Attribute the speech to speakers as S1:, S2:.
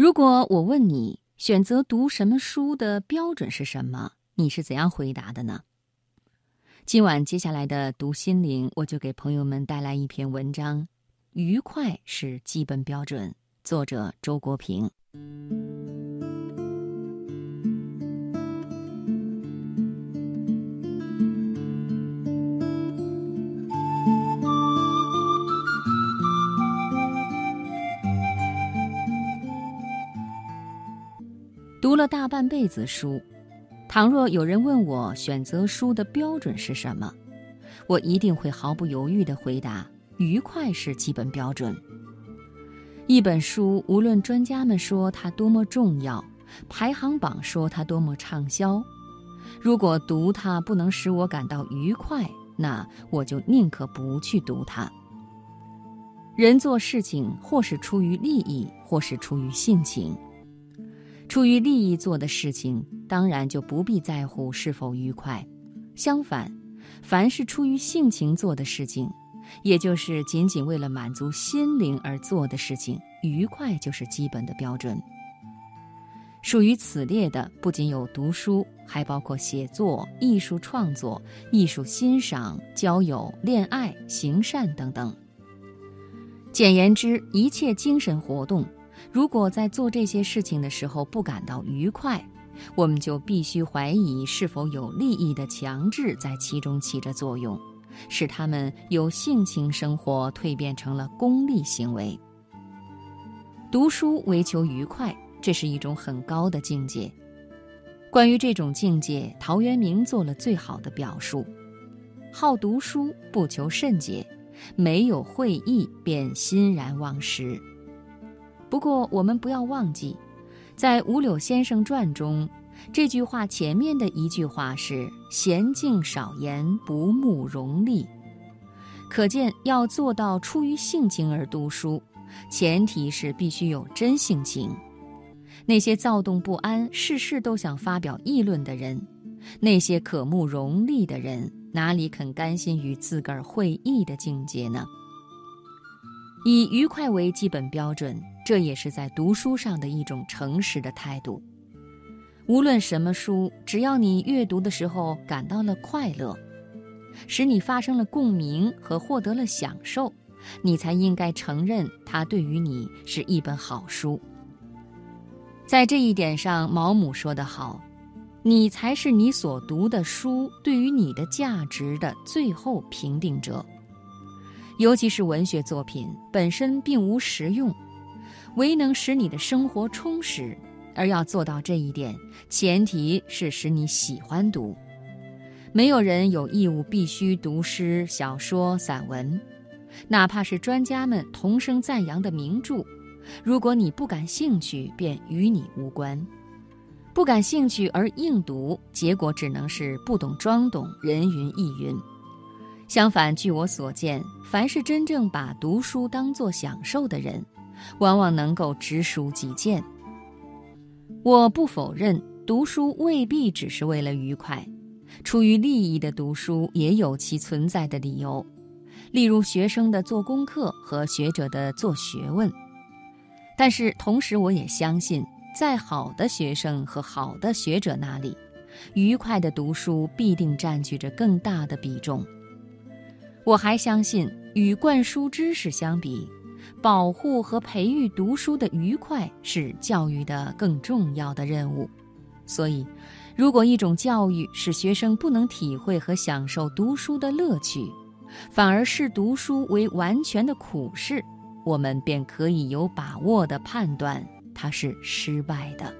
S1: 如果我问你选择读什么书的标准是什么，你是怎样回答的呢？今晚接下来的读心灵，我就给朋友们带来一篇文章：愉快是基本标准。作者周国平。读了大半辈子书，倘若有人问我选择书的标准是什么，我一定会毫不犹豫地回答：愉快是基本标准。一本书，无论专家们说它多么重要，排行榜说它多么畅销，如果读它不能使我感到愉快，那我就宁可不去读它。人做事情，或是出于利益，或是出于性情。出于利益做的事情，当然就不必在乎是否愉快。相反，凡是出于性情做的事情，也就是仅仅为了满足心灵而做的事情，愉快就是基本的标准。属于此列的，不仅有读书，还包括写作、艺术创作、艺术欣赏、交友、恋爱、行善等等。简言之，一切精神活动。如果在做这些事情的时候不感到愉快，我们就必须怀疑是否有利益的强制在其中起着作用，使他们由性情生活蜕变成了功利行为。读书为求愉快，这是一种很高的境界。关于这种境界，陶渊明做了最好的表述：好读书不求甚解，没有会意便欣然忘食。不过，我们不要忘记，在五柳先生传中，这句话前面的一句话是“娴静少言，不慕荣利”。可见，要做到出于性情而读书，前提是必须有真性情。那些躁动不安、事事都想发表议论的人，那些渴慕荣利的人，哪里肯甘心于自个儿会意的境界呢？以愉快为基本标准。这也是在读书上的一种诚实的态度。无论什么书，只要你阅读的时候感到了快乐，使你发生了共鸣和获得了享受，你才应该承认它对于你是一本好书。在这一点上，毛姆说得好：“你才是你所读的书对于你的价值的最后评定者。”尤其是文学作品本身并无实用。唯能使你的生活充实，而要做到这一点，前提是使你喜欢读。没有人有义务必须读诗、小说、散文，哪怕是专家们同声赞扬的名著。如果你不感兴趣，便与你无关。不感兴趣而硬读，结果只能是不懂装懂，人云亦云。相反，据我所见，凡是真正把读书当作享受的人，往往能够直抒己见。我不否认读书未必只是为了愉快，出于利益的读书也有其存在的理由，例如学生的做功课和学者的做学问。但是同时，我也相信，在好的学生和好的学者那里，愉快的读书必定占据着更大的比重。我还相信，与灌输知识相比。保护和培育读书的愉快是教育的更重要的任务，所以，如果一种教育使学生不能体会和享受读书的乐趣，反而视读书为完全的苦事，我们便可以有把握地判断它是失败的。